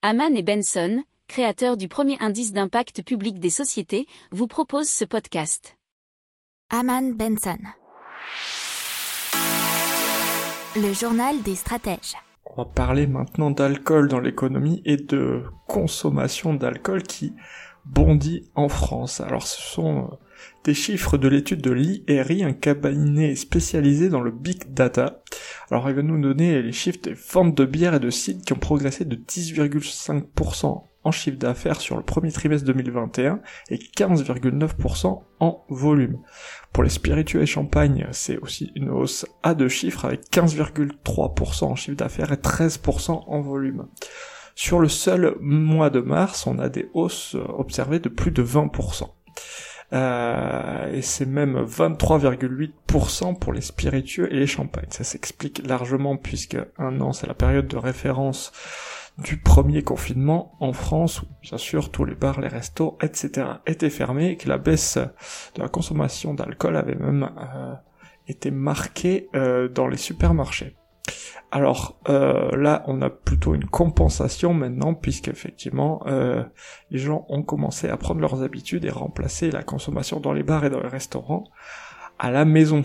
Haman et Benson, créateurs du premier indice d'impact public des sociétés, vous proposent ce podcast. Haman Benson. Le journal des stratèges. On va parler maintenant d'alcool dans l'économie et de consommation d'alcool qui bondit en France. Alors ce sont euh, des chiffres de l'étude de l'IRI, un cabinet spécialisé dans le big data. Alors il va nous donner les chiffres des ventes de bière et de cidre qui ont progressé de 10,5% en chiffre d'affaires sur le premier trimestre 2021 et 15,9% en volume. Pour les spiritueux et champagne, c'est aussi une hausse à deux chiffres avec 15,3% en chiffre d'affaires et 13% en volume. Sur le seul mois de mars, on a des hausses observées de plus de 20%. Euh, et c'est même 23,8% pour les spiritueux et les champagnes. Ça s'explique largement puisque un an c'est la période de référence du premier confinement en France où bien sûr tous les bars, les restos, etc. étaient fermés et que la baisse de la consommation d'alcool avait même euh, été marquée euh, dans les supermarchés. Alors euh, là, on a plutôt une compensation maintenant, puisqu'effectivement, euh, les gens ont commencé à prendre leurs habitudes et remplacer la consommation dans les bars et dans les restaurants à la maison.